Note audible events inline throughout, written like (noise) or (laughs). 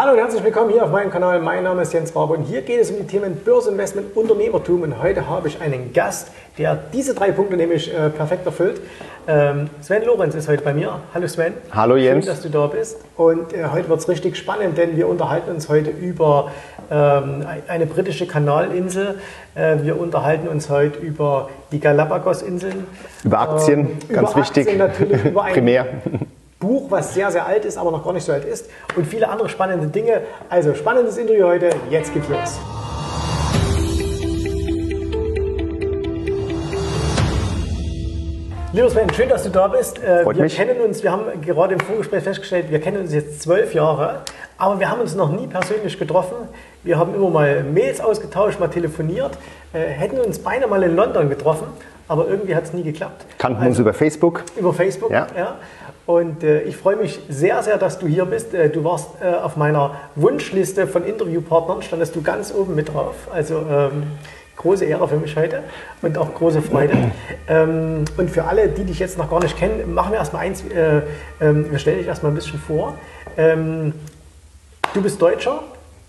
Hallo und herzlich willkommen hier auf meinem Kanal. Mein Name ist Jens Rabe und hier geht es um die Themen Börseninvestment, Unternehmertum und heute habe ich einen Gast, der diese drei Punkte nämlich äh, perfekt erfüllt. Ähm, Sven Lorenz ist heute bei mir. Hallo Sven. Hallo Jens. Schön, dass du da bist. Und äh, heute wird es richtig spannend, denn wir unterhalten uns heute über ähm, eine britische Kanalinsel. Äh, wir unterhalten uns heute über die Galapagos-Inseln. Über Aktien, ähm, ganz über wichtig. Aktien natürlich, über (laughs) Primär. Buch, was sehr, sehr alt ist, aber noch gar nicht so alt ist und viele andere spannende Dinge. Also spannendes Interview heute, jetzt geht's los. Lieber Sven, schön, dass du da bist. Äh, Freut wir mich. kennen uns, wir haben gerade im Vorgespräch festgestellt, wir kennen uns jetzt zwölf Jahre, aber wir haben uns noch nie persönlich getroffen. Wir haben immer mal Mails ausgetauscht, mal telefoniert, äh, hätten uns beinahe mal in London getroffen, aber irgendwie hat es nie geklappt. Kannten also, uns über Facebook. Über Facebook, ja. ja. Und äh, ich freue mich sehr, sehr, dass du hier bist. Äh, du warst äh, auf meiner Wunschliste von Interviewpartnern, standest du ganz oben mit drauf. Also ähm, große Ehre für mich heute und auch große Freude. ähm, und für alle, die dich jetzt noch gar nicht kennen, machen wir erstmal eins. Äh, ähm, wir stellen dich erstmal ein bisschen vor. Ähm, du bist Deutscher,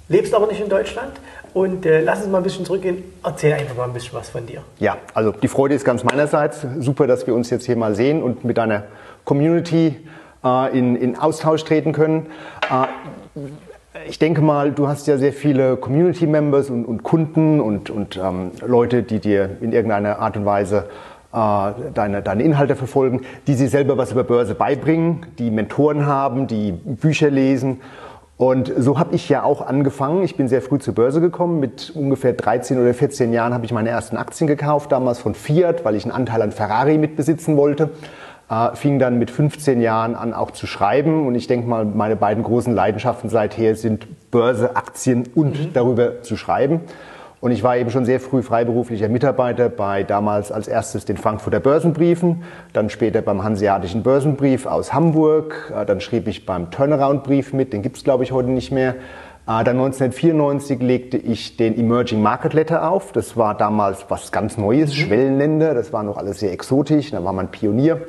lebst aber nicht in Deutschland. Und äh, lass uns mal ein bisschen zurückgehen. Erzähl einfach mal ein bisschen was von dir. Ja, also die Freude ist ganz meinerseits. Super, dass wir uns jetzt hier mal sehen und mit deiner Community äh, in, in Austausch treten können. Äh, ich denke mal, du hast ja sehr viele Community-Members und, und, Kunden und, und ähm, Leute, die dir in irgendeiner Art und Weise äh, deine, deine Inhalte verfolgen, die sie selber was über Börse beibringen, die Mentoren haben, die Bücher lesen. Und so habe ich ja auch angefangen. Ich bin sehr früh zur Börse gekommen. Mit ungefähr 13 oder 14 Jahren habe ich meine ersten Aktien gekauft, damals von Fiat, weil ich einen Anteil an Ferrari mitbesitzen wollte äh, fing dann mit 15 Jahren an auch zu schreiben und ich denke mal, meine beiden großen Leidenschaften seither sind Börse, Aktien und mhm. darüber zu schreiben. Und ich war eben schon sehr früh freiberuflicher Mitarbeiter bei damals als erstes den Frankfurter Börsenbriefen, dann später beim Hanseatischen Börsenbrief aus Hamburg, äh, dann schrieb ich beim Turnaround-Brief mit, den gibt's glaube ich heute nicht mehr. Äh, dann 1994 legte ich den Emerging Market Letter auf. Das war damals was ganz Neues, mhm. Schwellenländer, das war noch alles sehr exotisch, da war man Pionier.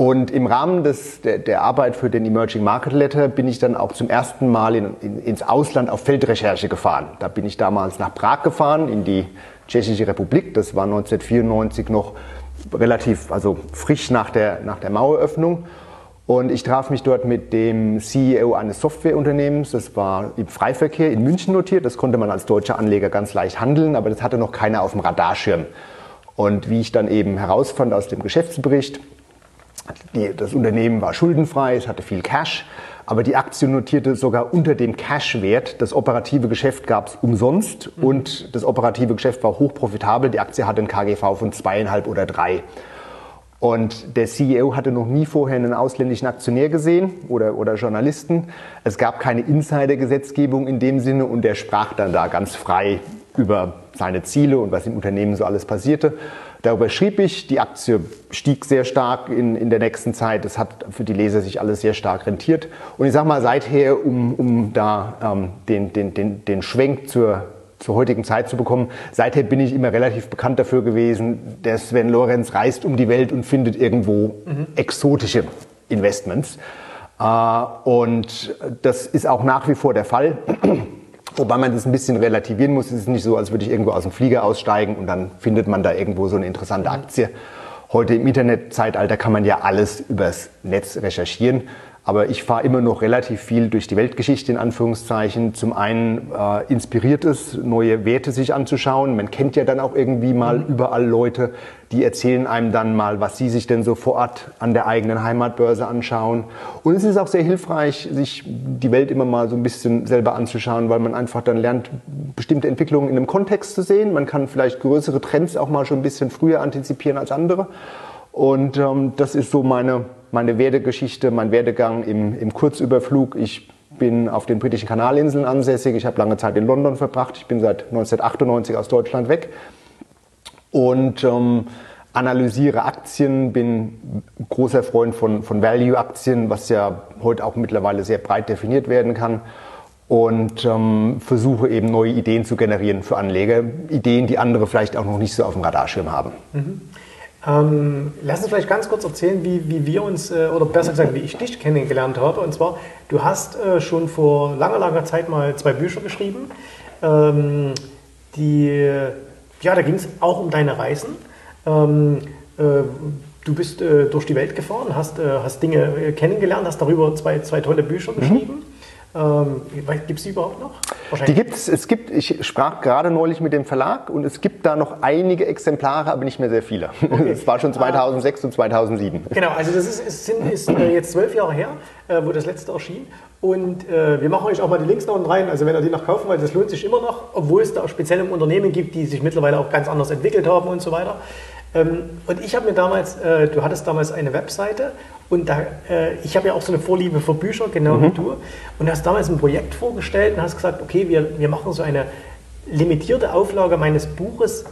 Und im Rahmen des, der, der, Arbeit für den Emerging Market Letter bin ich dann auch zum ersten Mal in, in, ins Ausland auf Feldrecherche gefahren. Da bin ich damals nach Prag gefahren, in die Tschechische Republik. Das war 1994 noch relativ, also frisch nach der, nach der Maueröffnung. Und ich traf mich dort mit dem CEO eines Softwareunternehmens. Das war im Freiverkehr in München notiert. Das konnte man als deutscher Anleger ganz leicht handeln, aber das hatte noch keiner auf dem Radarschirm. Und wie ich dann eben herausfand aus dem Geschäftsbericht, die, das Unternehmen war schuldenfrei, es hatte viel Cash, aber die Aktie notierte sogar unter dem Cash-Wert. Das operative Geschäft gab es umsonst mhm. und das operative Geschäft war hochprofitabel. Die Aktie hatte ein KGV von zweieinhalb oder drei. Und der CEO hatte noch nie vorher einen ausländischen Aktionär gesehen oder, oder Journalisten. Es gab keine Insider-Gesetzgebung in dem Sinne und er sprach dann da ganz frei über seine Ziele und was im Unternehmen so alles passierte. Darüber schrieb ich, die Aktie stieg sehr stark in, in der nächsten Zeit. Das hat für die Leser sich alles sehr stark rentiert. Und ich sage mal, seither, um, um da ähm, den, den, den, den Schwenk zur, zur heutigen Zeit zu bekommen, seither bin ich immer relativ bekannt dafür gewesen, der Sven Lorenz reist um die Welt und findet irgendwo mhm. exotische Investments. Äh, und das ist auch nach wie vor der Fall. Wobei man das ein bisschen relativieren muss. Es ist nicht so, als würde ich irgendwo aus dem Flieger aussteigen und dann findet man da irgendwo so eine interessante Aktie. Heute im Internetzeitalter kann man ja alles übers Netz recherchieren. Aber ich fahre immer noch relativ viel durch die Weltgeschichte in Anführungszeichen. Zum einen äh, inspiriert es, neue Werte sich anzuschauen. Man kennt ja dann auch irgendwie mal mhm. überall Leute, die erzählen einem dann mal, was sie sich denn so vor Ort an der eigenen Heimatbörse anschauen. Und es ist auch sehr hilfreich, sich die Welt immer mal so ein bisschen selber anzuschauen, weil man einfach dann lernt, bestimmte Entwicklungen in einem Kontext zu sehen. Man kann vielleicht größere Trends auch mal schon ein bisschen früher antizipieren als andere. Und ähm, das ist so meine meine Werdegeschichte, mein Werdegang im, im Kurzüberflug. Ich bin auf den britischen Kanalinseln ansässig. Ich habe lange Zeit in London verbracht. Ich bin seit 1998 aus Deutschland weg und ähm, analysiere Aktien, bin großer Freund von, von Value-Aktien, was ja heute auch mittlerweile sehr breit definiert werden kann und ähm, versuche eben neue Ideen zu generieren für Anleger. Ideen, die andere vielleicht auch noch nicht so auf dem Radarschirm haben. Mhm. Ähm, lass uns vielleicht ganz kurz erzählen, wie, wie wir uns, äh, oder besser gesagt, wie ich dich kennengelernt habe. Und zwar, du hast äh, schon vor langer, langer Zeit mal zwei Bücher geschrieben. Ähm, die, ja, da ging es auch um deine Reisen. Ähm, äh, du bist äh, durch die Welt gefahren, hast, äh, hast Dinge äh, kennengelernt, hast darüber zwei, zwei tolle Bücher mhm. geschrieben. Ähm, gibt es die überhaupt noch? Die gibt es. Es gibt, ich sprach gerade neulich mit dem Verlag und es gibt da noch einige Exemplare, aber nicht mehr sehr viele. Okay. (laughs) Es war schon 2006 ah. und 2007. Genau, also das ist, ist, ist äh, jetzt zwölf Jahre her, äh, wo das letzte erschien. Und äh, wir machen euch auch mal die Links noch unten rein, also wenn ihr die noch kaufen wollt, das lohnt sich immer noch, obwohl es da auch spezielle Unternehmen gibt, die sich mittlerweile auch ganz anders entwickelt haben und so weiter. Ähm, und ich habe mir damals, äh, du hattest damals eine Webseite und da, äh, ich habe ja auch so eine Vorliebe für Bücher, genau mhm. wie du. Und hast damals ein Projekt vorgestellt und hast gesagt, okay, wir, wir machen so eine limitierte Auflage meines Buches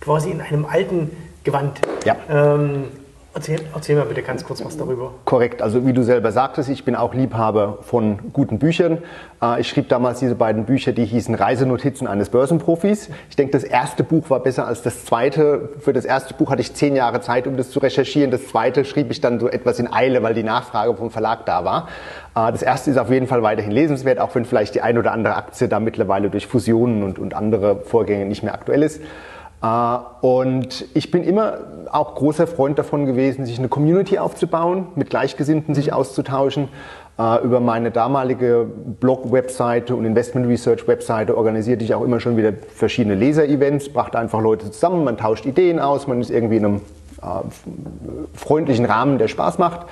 quasi in einem alten Gewand. Ja. Ähm, Erzähl, erzähl mal bitte ganz kurz was darüber. Korrekt, also wie du selber sagtest, ich bin auch Liebhaber von guten Büchern. Äh, ich schrieb damals diese beiden Bücher, die hießen Reisenotizen eines Börsenprofis. Ich denke, das erste Buch war besser als das zweite. Für das erste Buch hatte ich zehn Jahre Zeit, um das zu recherchieren. Das zweite schrieb ich dann so etwas in Eile, weil die Nachfrage vom Verlag da war. Äh, das erste ist auf jeden Fall weiterhin lesenswert, auch wenn vielleicht die ein oder andere Aktie da mittlerweile durch Fusionen und, und andere Vorgänge nicht mehr aktuell ist. Äh, und ich bin immer auch großer Freund davon gewesen, sich eine Community aufzubauen, mit Gleichgesinnten sich auszutauschen. Äh, über meine damalige Blog-Webseite und Investment-Research-Webseite organisierte ich auch immer schon wieder verschiedene Leser-Events, brachte einfach Leute zusammen, man tauscht Ideen aus, man ist irgendwie in einem äh, freundlichen Rahmen, der Spaß macht.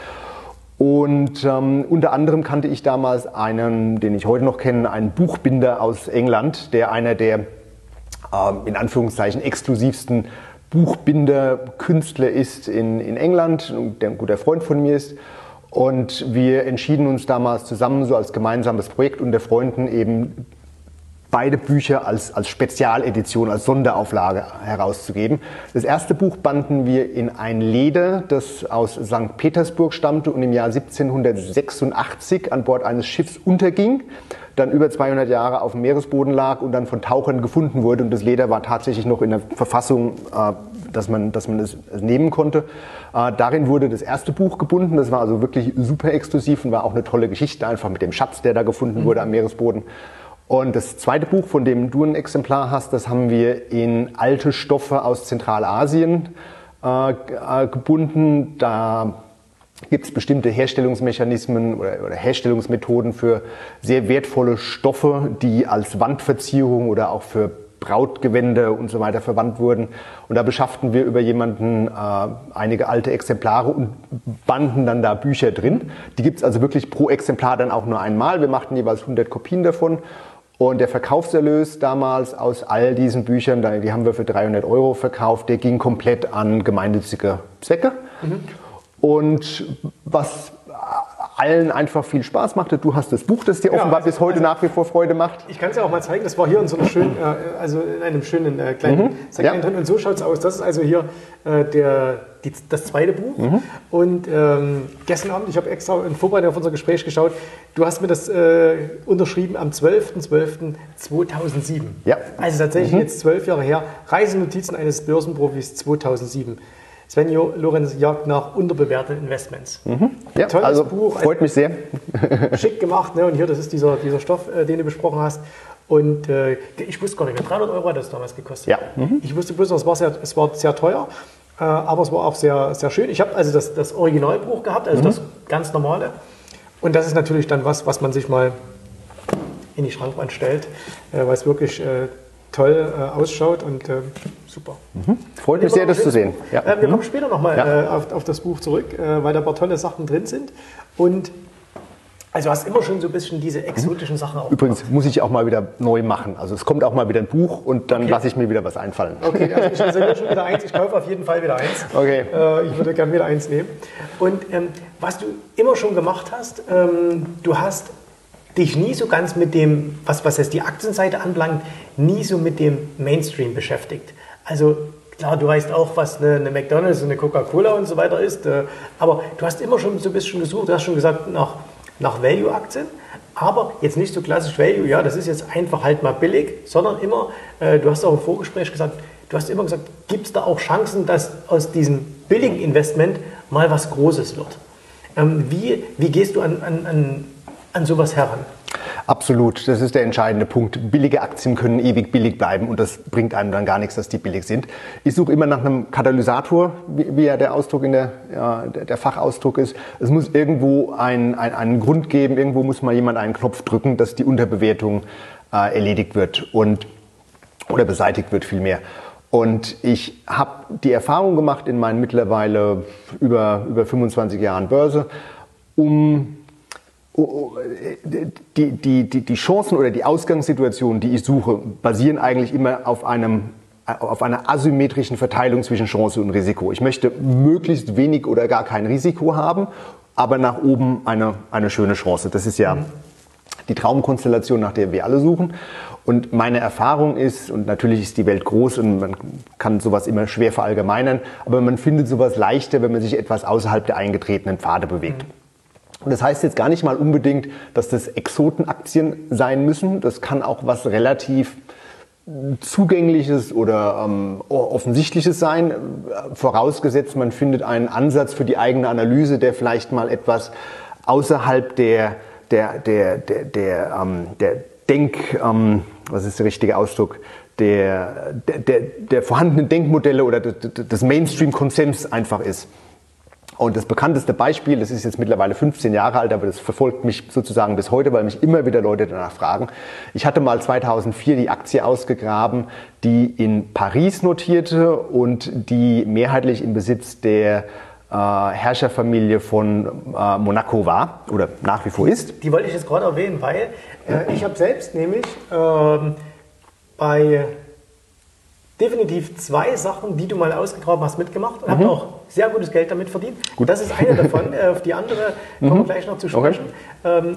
Und ähm, unter anderem kannte ich damals einen, den ich heute noch kenne, einen Buchbinder aus England, der einer der in Anführungszeichen exklusivsten Buchbinder-Künstler ist in, in England, der ein guter Freund von mir ist. Und wir entschieden uns damals zusammen, so als gemeinsames Projekt unter Freunden, eben beide Bücher als, als Spezialedition, als Sonderauflage herauszugeben. Das erste Buch banden wir in ein Leder, das aus St. Petersburg stammte und im Jahr 1786 an Bord eines Schiffs unterging dann über 200 Jahre auf dem Meeresboden lag und dann von Tauchern gefunden wurde. Und das Leder war tatsächlich noch in der Verfassung, äh, dass man, dass man es nehmen konnte. Äh, darin wurde das erste Buch gebunden. Das war also wirklich super exklusiv und war auch eine tolle Geschichte, einfach mit dem Schatz, der da gefunden mhm. wurde am Meeresboden. Und das zweite Buch, von dem du ein Exemplar hast, das haben wir in alte Stoffe aus Zentralasien äh, gebunden. Da gibt es bestimmte Herstellungsmechanismen oder, oder, Herstellungsmethoden für sehr wertvolle Stoffe, die als Wandverzierung oder auch für Brautgewände und so weiter verwandt wurden. Und da beschafften wir über jemanden äh, einige alte Exemplare und banden dann da Bücher drin. Die gibt es also wirklich pro Exemplar dann auch nur einmal. Wir machten jeweils 100 Kopien davon. Und der Verkaufserlös damals aus all diesen Büchern, die haben wir für 300 Euro verkauft, der ging komplett an gemeinnützige Zwecke. Mhm. Und was allen einfach viel Spaß machte. Du hast das Buch, das dir ja, offenbar also, bis heute also, nach wie vor Freude macht. Ich kann es ja auch mal zeigen. Das war hier in so einem schönen, äh, also in einem schönen äh, kleinen mhm. Segment ja. drin. Und so schaut es aus. Das ist also hier äh, der, die, das zweite Buch. Mhm. Und ähm, gestern Abend, ich habe extra in Vorbereitung auf unser Gespräch geschaut, du hast mir das äh, unterschrieben am 12.12.2007. Ja. Also tatsächlich mhm. jetzt zwölf Jahre her. Reisenotizen eines Börsenprofis 2007. Svenjo Lorenz jagt nach unterbewerteten Investments. Mhm. Ja, Tolles also Buch. Freut mich sehr. (laughs) Schick gemacht. Ne? Und hier, das ist dieser, dieser Stoff, äh, den du besprochen hast. Und äh, ich wusste gar nicht mehr, 300 Euro hat das damals gekostet. Ja. Mhm. Ich wusste bloß, es war sehr, es war sehr teuer, äh, aber es war auch sehr, sehr schön. Ich habe also das, das Originalbuch gehabt, also mhm. das ganz normale. Und das ist natürlich dann was, was man sich mal in die Schrankwand stellt, äh, weil es wirklich äh, toll äh, ausschaut und äh, super. Mhm. Freut mich sehr, das zu sehen. Ja. Äh, wir mhm. kommen später nochmal ja. Äh, auf, auf, das Buch zurück, äh, weil da ein paar tolle Sachen drin sind. Und also hast immer schon so ein bisschen diese exotischen mhm. Sachen auch. Übrigens muss ich auch mal wieder neu machen. Also es kommt auch mal wieder ein Buch und dann okay. lasse ich mir wieder was einfallen. Okay, also ich reserviere schon wieder eins. Ich kaufe auf jeden Fall wieder eins. Okay. Äh, ich würde gerne wieder eins nehmen. Und ähm, was du immer schon gemacht hast, ähm, du hast dich nie so ganz mit dem, was, was jetzt die Aktienseite anbelangt, nie so mit dem Mainstream beschäftigt. Also klar, du weißt auch, was eine, eine McDonalds und eine Coca-Cola und so weiter ist, äh, aber du hast immer schon so ein bisschen gesucht, du hast schon gesagt, nach, nach Value-Aktien, aber jetzt nicht so klassisch Value, ja, das ist jetzt einfach halt mal billig, sondern immer, äh, du hast auch im Vorgespräch gesagt, du hast immer gesagt, gibt es da auch Chancen, dass aus diesen billigen Investment mal was Großes wird. Ähm, wie, wie gehst du an, an, an, an sowas heran? Absolut, das ist der entscheidende Punkt. Billige Aktien können ewig billig bleiben und das bringt einem dann gar nichts, dass die billig sind. Ich suche immer nach einem Katalysator, wie, wie ja der Ausdruck in der, ja, der Fachausdruck ist. Es muss irgendwo ein, ein, einen Grund geben, irgendwo muss mal jemand einen Knopf drücken, dass die Unterbewertung äh, erledigt wird und oder beseitigt wird vielmehr. Und ich habe die Erfahrung gemacht in meinen mittlerweile über, über 25 Jahren Börse, um die, die, die, die Chancen oder die Ausgangssituationen, die ich suche, basieren eigentlich immer auf einem auf einer asymmetrischen Verteilung zwischen Chance und Risiko. Ich möchte möglichst wenig oder gar kein Risiko haben, aber nach oben eine, eine schöne Chance. Das ist ja mhm. die Traumkonstellation, nach der wir alle suchen. Und meine Erfahrung ist, und natürlich ist die Welt groß und man kann sowas immer schwer verallgemeinern, aber man findet sowas leichter, wenn man sich etwas außerhalb der eingetretenen Pfade bewegt. Mhm. Und das heißt jetzt gar nicht mal unbedingt, dass das Exotenaktien sein müssen. Das kann auch was relativ zugängliches oder ähm, offensichtliches sein, vorausgesetzt man findet einen Ansatz für die eigene Analyse, der vielleicht mal etwas außerhalb der, der, der, der, der, ähm, der Denk, ähm, was ist der richtige Ausdruck, der, der, der vorhandenen Denkmodelle oder des Mainstream-Konsens einfach ist. Und das bekannteste Beispiel, das ist jetzt mittlerweile 15 Jahre alt, aber das verfolgt mich sozusagen bis heute, weil mich immer wieder Leute danach fragen. Ich hatte mal 2004 die Aktie ausgegraben, die in Paris notierte und die mehrheitlich im Besitz der äh, Herrscherfamilie von äh, Monaco war oder nach wie vor ist. Die wollte ich jetzt gerade erwähnen, weil äh, ich habe selbst nämlich ähm, bei definitiv zwei Sachen, die du mal ausgegraben hast, mitgemacht und mhm. habe auch sehr gutes Geld damit verdient. Gut. Das ist eine davon. (laughs) Äh, auf die andere kommen wir mhm. gleich noch zu sprechen. Okay. Ähm,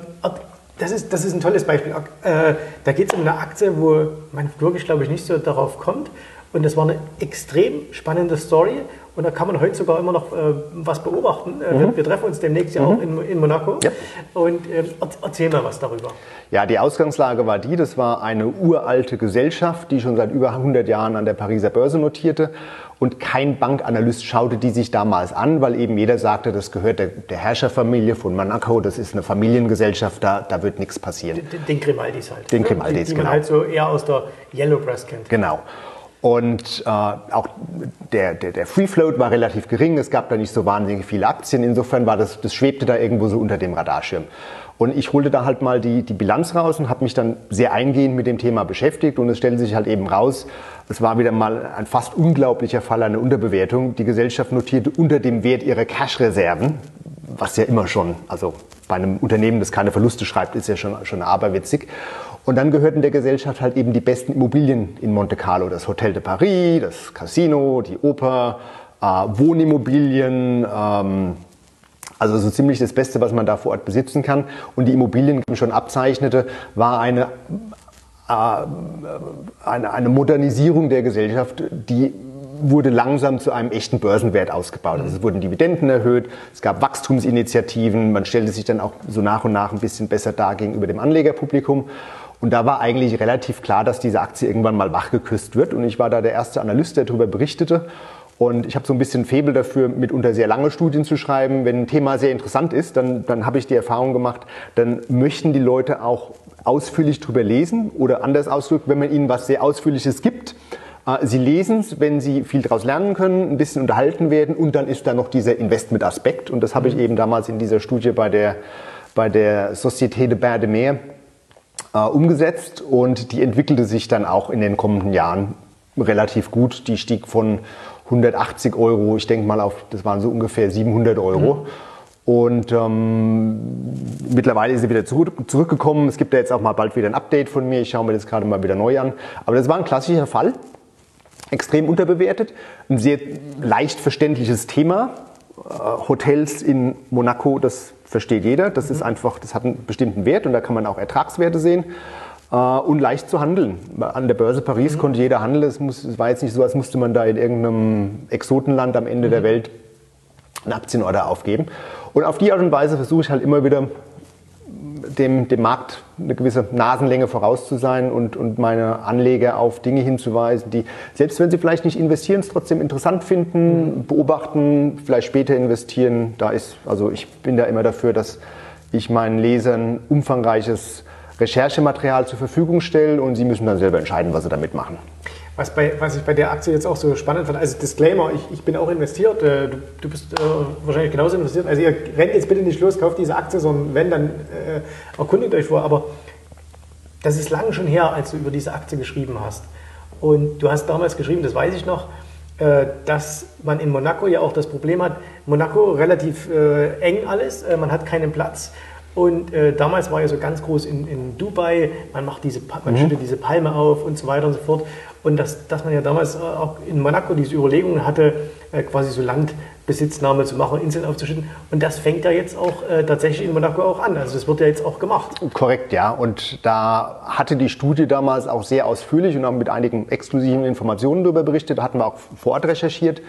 das ist, das ist ein tolles Beispiel. Äh, da geht es um eine Aktie, wo man wirklich, glaube ich, nicht so darauf kommt. Und das war eine extrem spannende Story. Und da kann man heute sogar immer noch äh, was beobachten. Äh, mhm. wir, wir, treffen uns demnächst ja mhm. auch in, in Monaco. Ja. Und äh, erzähl mal was darüber. Ja, die Ausgangslage war die, das war eine uralte Gesellschaft, die schon seit über 100 Jahren an der Pariser Börse notierte. Und kein Bankanalyst schaute die sich damals an, weil eben jeder sagte, das gehört der, der Herrscherfamilie von Monaco, das ist eine Familiengesellschaft, da, da wird nichts passieren. Den, den Grimaldis halt. Den Grimaldis, die, die genau. man halt so eher aus der Yellow Press kennt. Genau. Und äh, auch der, der, der Free Float war relativ gering, es gab da nicht so wahnsinnig viele Aktien, insofern war das, das schwebte da irgendwo so unter dem Radarschirm. Und ich holte da halt mal die, die Bilanz raus und habe mich dann sehr eingehend mit dem Thema beschäftigt und es stellte sich halt eben raus, es war wieder mal ein fast unglaublicher Fall einer Unterbewertung. Die Gesellschaft notierte unter dem Wert ihrer Cash-Reserven, was ja immer schon, also bei einem Unternehmen, das keine Verluste schreibt, ist ja schon, schon aberwitzig. Und dann gehörten der Gesellschaft halt eben die besten Immobilien in Monte Carlo. Das Hotel de Paris, das Casino, die Oper, äh, Wohnimmobilien, ähm, also so ziemlich das Beste, was man da vor Ort besitzen kann. Und die Immobilien, die schon abzeichnete, war eine, äh, eine, eine Modernisierung der Gesellschaft, die wurde langsam zu einem echten Börsenwert ausgebaut. Also es wurden Dividenden erhöht, es gab Wachstumsinitiativen, man stellte sich dann auch so nach und nach ein bisschen besser dar gegenüber dem Anlegerpublikum. Und da war eigentlich relativ klar, dass diese Aktie irgendwann mal wachgeküsst wird. Und ich war da der erste Analyst, der darüber berichtete. Und ich habe so ein bisschen Febel dafür, mitunter sehr lange Studien zu schreiben. Wenn ein Thema sehr interessant ist, dann, dann habe ich die Erfahrung gemacht, dann möchten die Leute auch ausführlich drüber lesen oder anders ausgedrückt, wenn man ihnen was sehr Ausführliches gibt. Äh, sie lesen es, wenn Sie viel daraus lernen können, ein bisschen unterhalten werden und dann ist da noch dieser Investment-Aspekt. Und das habe ich eben damals in dieser Studie bei der, bei der Société de Bain de Mer umgesetzt und die entwickelte sich dann auch in den kommenden Jahren relativ gut. Die stieg von 180 Euro, ich denke mal auf, das waren so ungefähr 700 Euro. Mhm. Und ähm, mittlerweile ist sie wieder zurück, zurückgekommen. Es gibt ja jetzt auch mal bald wieder ein Update von mir. Ich schaue mir das gerade mal wieder neu an. Aber das war ein klassischer Fall. Extrem unterbewertet. Ein sehr leicht verständliches Thema. Äh, Hotels in Monaco, das versteht jeder. Das ist einfach, das hat einen bestimmten Wert und da kann man auch Ertragswerte sehen. Äh, und leicht zu handeln. An der Börse Paris mhm. konnte jeder handeln. Es, muss, es war jetzt nicht so, als musste man da in irgendeinem Exotenland am Ende mhm. der Welt einen Aktienorder aufgeben. Und auf die Art und Weise versuche ich halt immer wieder dem, dem Markt eine gewisse Nasenlänge voraus zu sein und, und meine Anleger auf Dinge hinzuweisen, die, selbst wenn sie vielleicht nicht investieren, es trotzdem interessant finden, beobachten, vielleicht später investieren. Da ist, also ich bin da immer dafür, dass ich meinen Lesern umfangreiches Recherchematerial zur Verfügung stelle und sie müssen dann selber entscheiden, was sie damit machen. Was, bei, was ich bei der Aktie jetzt auch so spannend fand, also Disclaimer, ich, ich bin auch investiert, äh, du, du, bist äh, wahrscheinlich genauso investiert. Also ihr rennt jetzt bitte nicht los, kauft diese Aktie, sondern wenn, dann äh, erkundigt euch vor. Aber das ist lange schon her, als du über diese Aktie geschrieben hast. Und du hast damals geschrieben, das weiß ich noch, äh, dass man in Monaco ja auch das Problem hat, Monaco relativ äh, eng alles, äh, man hat keinen Platz. Und äh, damals war ja so ganz groß in, in Dubai, man macht diese, man mhm. schüttet diese Palme auf und so weiter und so fort. Und dass, dass man ja damals auch in Monaco diese Überlegungen hatte, äh, quasi so Landbesitznahme zu machen, Inseln aufzuschütten. Und das fängt ja jetzt auch äh, tatsächlich in Monaco auch an. Also das wird ja jetzt auch gemacht. Korrekt, ja. Und da hatte die Studie damals auch sehr ausführlich und haben mit einigen exklusiven Informationen darüber berichtet. Hatten wir auch vor Ort recherchiert.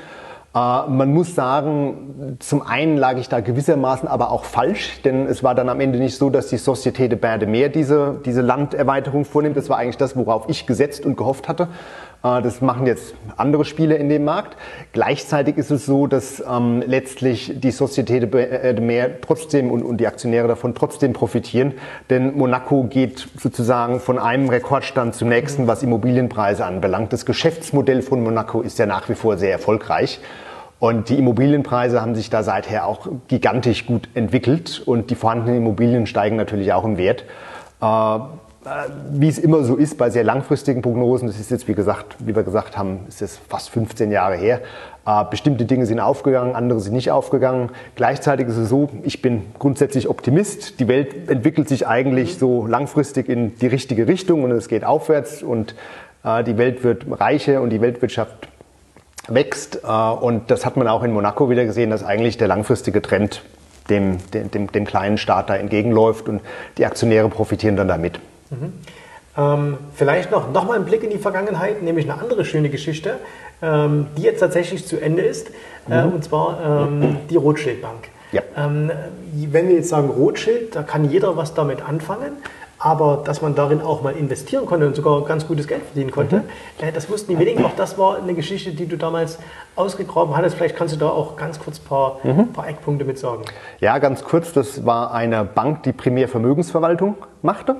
Äh, man muss sagen, zum einen lag ich da gewissermaßen aber auch falsch, denn es war dann am Ende nicht so, dass die Société de Bain de Mer diese, diese Landerweiterung vornimmt. Das war eigentlich das, worauf ich gesetzt und gehofft hatte. Äh, das machen jetzt andere Spieler in dem Markt. Gleichzeitig ist es so, dass ähm, letztlich die Société de äh, Mer trotzdem und, und die Aktionäre davon trotzdem profitieren, denn Monaco geht sozusagen von einem Rekordstand zum nächsten, was Immobilienpreise anbelangt. Das Geschäftsmodell von Monaco ist ja nach wie vor sehr erfolgreich. Und die Immobilienpreise haben sich da seither auch gigantisch gut entwickelt und die vorhandenen Immobilien steigen natürlich auch im Wert. Wie es immer so ist bei sehr langfristigen Prognosen, das ist jetzt, wie gesagt, wie wir gesagt haben, ist es fast 15 Jahre her. Äh, bestimmte Dinge sind aufgegangen, andere sind nicht aufgegangen. Gleichzeitig ist es so, ich bin grundsätzlich Optimist. Die Welt entwickelt sich eigentlich so langfristig in die richtige Richtung und es geht aufwärts und äh, die Welt wird reicher und die Weltwirtschaft wächst. Äh, und das hat man auch in Monaco wieder gesehen, dass eigentlich der langfristige Trend dem, dem, dem kleinen Staat da entgegenläuft und die Aktionäre profitieren dann damit. Mhm. Ähm, vielleicht noch, noch mal ein Blick in die Vergangenheit, nämlich eine andere schöne Geschichte, ähm, die jetzt tatsächlich zu Ende ist, äh, mhm. und zwar ähm, die Rothschild Bank. Ja. Ähm, wenn wir jetzt sagen Rothschild, da kann jeder was damit anfangen aber dass man darin auch mal investieren konnte und sogar ganz gutes Geld verdienen konnte, mhm. Äh, das wussten die wenigen. Auch das war eine Geschichte, die du damals ausgegraben hattest. Vielleicht kannst du da auch ganz kurz ein paar, mhm. paar Eckpunkte mit sagen. Ja, ganz kurz. Das war eine Bank, die primär Vermögensverwaltung machte,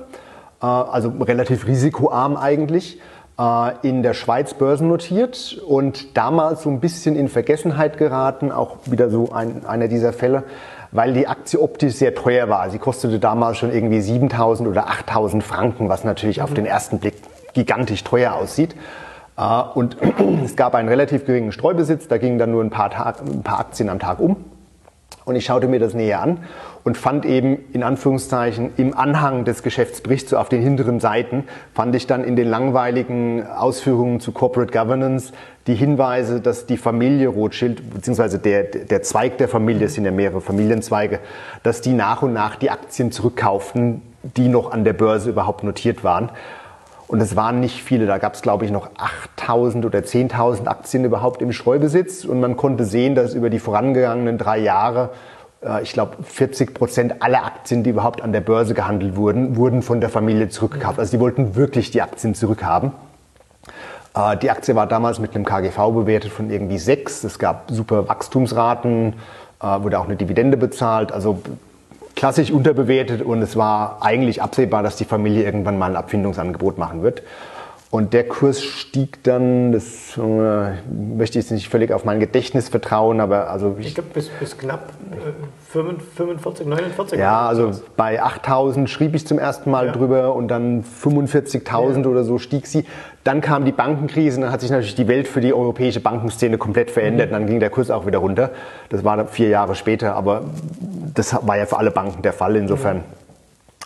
also relativ risikoarm eigentlich äh, in der Schweiz börsennotiert und damals so ein bisschen in Vergessenheit geraten, auch wieder so ein, einer dieser Fälle, weil die Aktie optisch sehr teuer war. Sie kostete damals schon irgendwie 7000 oder 8000 Franken, was natürlich mhm. auf den ersten Blick gigantisch teuer aussieht. Äh, und (clears throat) es gab einen relativ geringen Streubesitz, da gingen dann nur ein paar, Tag, ein paar Aktien am Tag um. Und ich schaute mir das näher an und fand eben in Anführungszeichen im Anhang des Geschäftsberichts, so auf den hinteren Seiten, fand ich dann in den langweiligen Ausführungen zu Corporate Governance die Hinweise, dass die Familie Rothschild, beziehungsweise der, der Zweig der Familie, es sind ja mehrere Familienzweige, dass die nach und nach die Aktien zurückkauften, die noch an der Börse überhaupt notiert waren. Und es waren nicht viele, da gab es glaube ich noch 8.000 oder 10.000 Aktien überhaupt im Streubesitz. Und man konnte sehen, dass über die vorangegangenen drei Jahre, äh, ich glaube 40 Prozent aller Aktien, die überhaupt an der Börse gehandelt wurden, wurden von der Familie zurückgekauft. Also die wollten wirklich die Aktien zurückhaben. Äh, die Aktie war damals mit einem KGV bewertet von irgendwie 6. Es gab super Wachstumsraten, äh, wurde auch eine Dividende bezahlt. Also klassisch unterbewertet und es war eigentlich absehbar, dass die Familie irgendwann mal ein Abfindungsangebot machen wird. Und der Kurs stieg dann, das äh, möchte ich jetzt nicht völlig auf mein Gedächtnis vertrauen, aber also ich, ich glaube bis, bis knapp äh, 45, 49. Ja, also bei 8000 schrieb ich zum ersten Mal ja. drüber und dann 45.000 ja. oder so stieg sie. Dann kam die Bankenkrise, dann hat sich natürlich die Welt für die europäische Bankenszene komplett verändert. Mhm. Dann ging der Kurs auch wieder runter. Das war vier Jahre später, aber das war ja für alle Banken der Fall insofern. Mhm.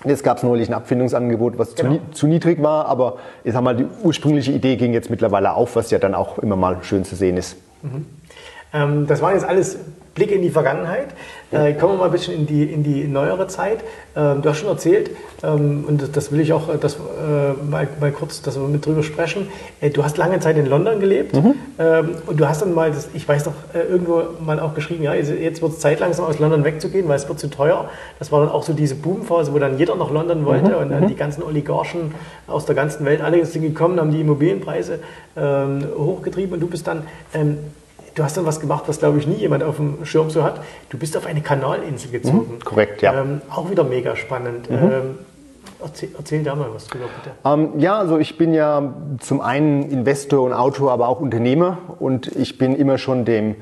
Jetzt gab es neulich ein Abfindungsangebot, was genau. zu, zu, niedrig war, aber ich sag mal, die ursprüngliche Idee ging jetzt mittlerweile auf, was ja dann auch immer mal schön zu sehen ist. Mhm. Ähm, das waren jetzt alles Blicke in die Vergangenheit. Äh, kommen wir mal ein bisschen in die, in die neuere Zeit. Ähm, du hast schon erzählt, ähm, und das will ich auch äh, das, äh, mal, mal kurz, dass wir mit drüber sprechen. Äh, du hast lange Zeit in London gelebt mhm. ähm, und du hast dann mal, das, ich weiß noch, äh, irgendwo mal auch geschrieben, ja, jetzt wird es Zeit langsam aus London wegzugehen, weil es wird zu teuer. Das war dann auch so diese Boomphase, wo dann jeder nach London wollte mhm. und dann mhm. die ganzen Oligarchen aus der ganzen Welt, alle sind gekommen, haben die Immobilienpreise ähm, hochgetrieben und du bist dann ähm, du hast dann was gemacht, was glaube ich nie jemand auf dem Schirm so hat. Du bist auf eine Kanalinsel gezogen. Mhm, korrekt, ja. Ähm, auch wieder mega spannend. Mhm. Ähm, erzähl, erzähl, da mal was drüber, bitte. Ähm, ja, also ich bin ja zum einen Investor und Autor, aber auch Unternehmer und ich bin immer schon dem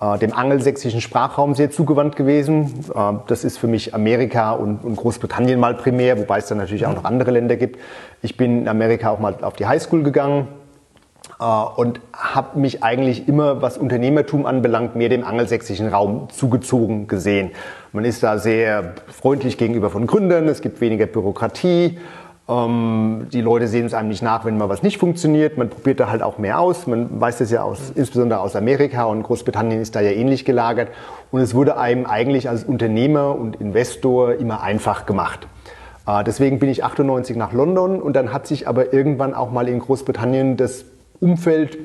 äh, dem angelsächsischen Sprachraum sehr zugewandt gewesen. Äh, das ist für mich Amerika und, und, Großbritannien mal primär, wobei es dann natürlich auch noch andere Länder gibt. Ich bin in Amerika auch mal auf die Highschool gegangen, und habe mich eigentlich immer, was Unternehmertum anbelangt, mehr dem angelsächsischen Raum zugezogen gesehen. Man ist da sehr freundlich gegenüber von Gründern, es gibt weniger Bürokratie. Ähm, die Leute sehen es einem nicht nach, wenn mal was nicht funktioniert. Man probiert da halt auch mehr aus. Man weiß das ja aus, insbesondere aus Amerika und Großbritannien ist da ja ähnlich gelagert. Und es wurde einem eigentlich als Unternehmer und Investor immer einfach gemacht. Äh, deswegen bin ich 98 nach London und dann hat sich aber irgendwann auch mal in Großbritannien das Umfeld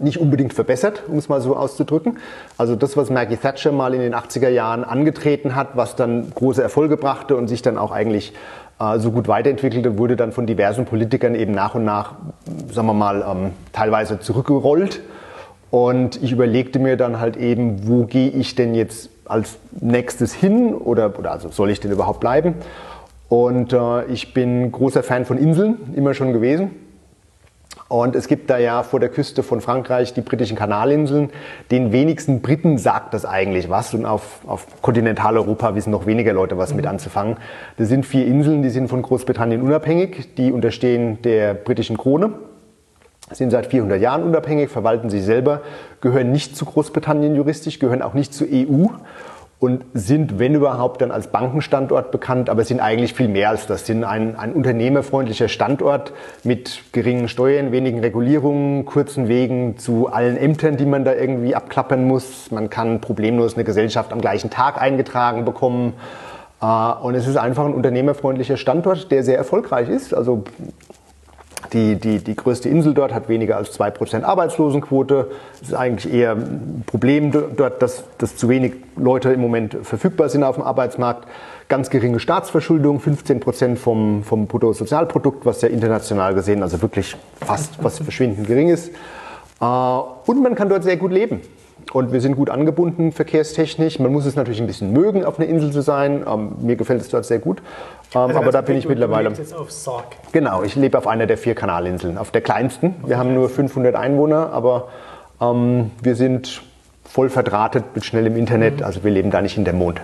nicht unbedingt verbessert, um es mal so auszudrücken. Also das, was Maggie Thatcher mal in den 80er Jahren angetreten hat, was dann große Erfolge brachte und sich dann auch eigentlich äh, so gut weiterentwickelte, wurde dann von diversen Politikern eben nach und nach, sagen wir mal, ähm, teilweise zurückgerollt. Und ich überlegte mir dann halt eben, wo gehe ich denn jetzt als nächstes hin oder, oder also soll ich denn überhaupt bleiben? Und äh, ich bin großer Fan von Inseln, immer schon gewesen und es gibt da ja vor der Küste von Frankreich die britischen Kanalinseln. Den wenigsten Briten sagt das eigentlich was. Und auf, auf Kontinentaleuropa wissen noch weniger Leute was mhm. mit anzufangen. Das sind vier Inseln, die sind von Großbritannien unabhängig. Die unterstehen der britischen Krone sind seit 400 Jahren unabhängig, verwalten sich selber, gehören nicht zu Großbritannien juristisch, gehören auch nicht zur EU und sind, wenn überhaupt, dann als Bankenstandort bekannt, aber sind eigentlich viel mehr als das. Sind ein, ein unternehmerfreundlicher Standort mit geringen Steuern, wenigen Regulierungen, kurzen Wegen zu allen Ämtern, die man da irgendwie abklappern muss. Man kann problemlos eine Gesellschaft am gleichen Tag eingetragen bekommen. Äh, und es ist einfach ein unternehmerfreundlicher Standort, der sehr erfolgreich ist. Also die, die, die größte Insel dort hat weniger als 2% Arbeitslosenquote. Es ist eigentlich eher ein Problem dort, dass, dass zu wenig Leute im Moment verfügbar sind auf dem Arbeitsmarkt. Ganz geringe Staatsverschuldung, 15% vom, vom Bruttosozialprodukt, was ja international gesehen also wirklich fast was verschwindend gering ist. Äh, und man kann dort sehr gut leben. Und wir sind gut angebunden verkehrstechnisch. Man muss es natürlich ein bisschen mögen, auf einer Insel zu sein. Ähm, mir gefällt es dort sehr gut. Ähm, also aber da bin ich mittlerweile. Jetzt auf Sark. Genau, ich lebe auf einer der vier Kanalinseln, auf der kleinsten. Wir haben nur 500 Einwohner, aber ähm, wir sind voll verdrahtet mit schnellem Internet. Mhm. Also wir leben da nicht in der Mond.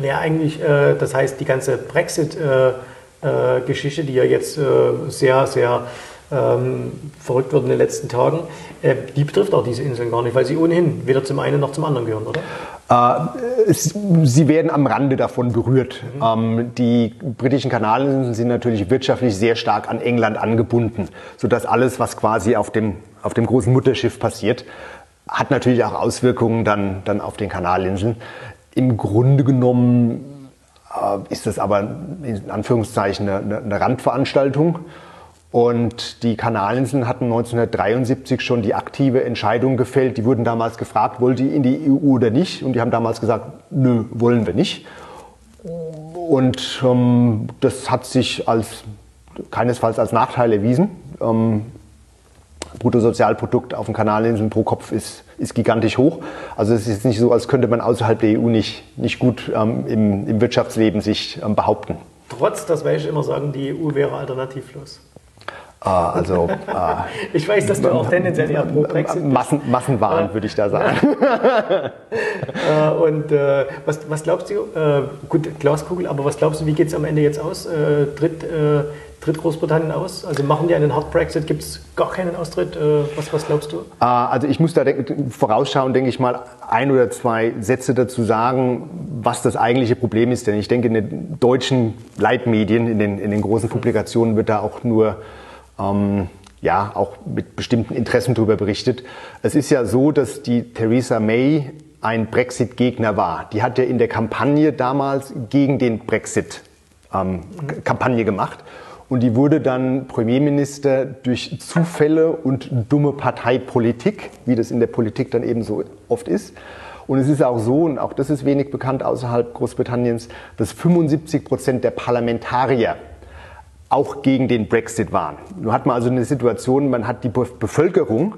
Wäre eigentlich, äh, das heißt, die ganze Brexit-Geschichte, äh, äh, die ja jetzt äh, sehr, sehr ähm, verrückt wird in den letzten Tagen, äh, die betrifft auch diese Inseln gar nicht, weil sie ohnehin weder zum einen noch zum anderen gehören, oder? Äh, sie werden am Rande davon berührt. Mhm. Ähm, die britischen Kanalinseln sind natürlich wirtschaftlich sehr stark an England angebunden, sodass alles, was quasi auf dem, auf dem großen Mutterschiff passiert, hat natürlich auch Auswirkungen dann, dann auf den Kanalinseln. Im Grunde genommen äh, ist das aber in Anführungszeichen eine, eine Randveranstaltung. Und die Kanalinseln hatten 1973 schon die aktive Entscheidung gefällt. Die wurden damals gefragt, wollt ihr in die EU oder nicht? Und die haben damals gesagt, nö, wollen wir nicht. Und ähm, das hat sich als keinesfalls als Nachteil erwiesen. Ähm, Bruttosozialprodukt auf den Kanalinseln pro Kopf ist, ist gigantisch hoch. Also es ist nicht so, als könnte man außerhalb der EU nicht, nicht gut ähm, im, im Wirtschaftsleben sich ähm, behaupten. Trotz, das werde ich immer sagen, die EU wäre alternativlos. Ah, also, äh, ich weiß, dass du auch tendenziell eher pro Brexit bist. Massen, Massenwahn, würde ich da sagen. (laughs) Äh, und äh, was, was glaubst du, äh, gut, Glaskugel, aber was glaubst du, wie geht es am Ende jetzt aus? Äh, tritt, äh, tritt Großbritannien aus? Also machen die einen Hard Brexit? Gibt es gar keinen Austritt? was, was glaubst du? Ah, also ich muss da denk, vorausschauen, denke ich mal, ein oder zwei Sätze dazu sagen, was das eigentliche Problem ist. Denn ich denke, in den deutschen Leitmedien, in den, in den großen Publikationen wird da auch nur ähm, ja auch mit bestimmten Interessen darüber berichtet. Es ist ja so, dass die Theresa May ein Brexit-Gegner war. Die hat ja in der Kampagne damals gegen den Brexit ähm, Kampagne gemacht. Und die wurde dann Premierminister durch Zufälle und dumme Parteipolitik, wie das in der Politik dann eben so oft ist. Und es ist auch so, und auch das ist wenig bekannt außerhalb Großbritanniens, dass 75 Prozent der Parlamentarier auch gegen den Brexit waren. Nun hat man also eine Situation, man hat die Bevölkerung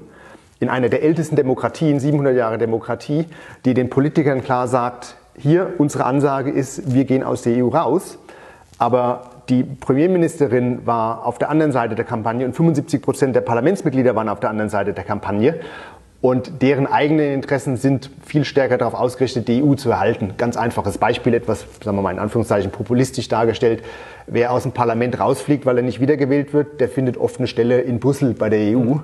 in einer der ältesten Demokratien, 700 Jahre Demokratie, die den Politikern klar sagt, hier unsere Ansage ist, wir gehen aus der EU raus. Aber die Premierministerin war auf der anderen Seite der Kampagne und 75 Prozent der Parlamentsmitglieder waren auf der anderen Seite der Kampagne. Und deren eigenen Interessen sind viel stärker darauf ausgerichtet, die EU zu erhalten. Ganz einfaches Beispiel, etwas, sagen wir mal in Anführungszeichen, populistisch dargestellt. Wer aus dem Parlament rausfliegt, weil er nicht wiedergewählt wird, der findet oft eine Stelle in Brüssel bei der EU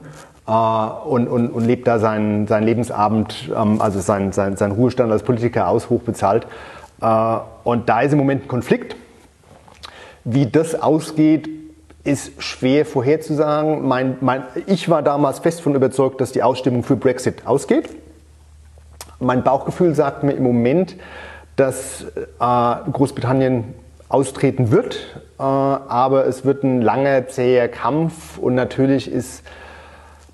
äh, und, und, und lebt da seinen, seinen Lebensabend, ähm, also seinen, seinen, seinen Ruhestand als Politiker aus, hochbezahlt. Äh, und da ist im Moment ein Konflikt. Wie das ausgeht, ist schwer vorherzusagen. Mein, mein, ich war damals fest von überzeugt, dass die Ausstimmung für Brexit ausgeht. Mein Bauchgefühl sagt mir im Moment, dass äh, Großbritannien austreten wird, äh, aber es wird ein langer, zäher Kampf und natürlich ist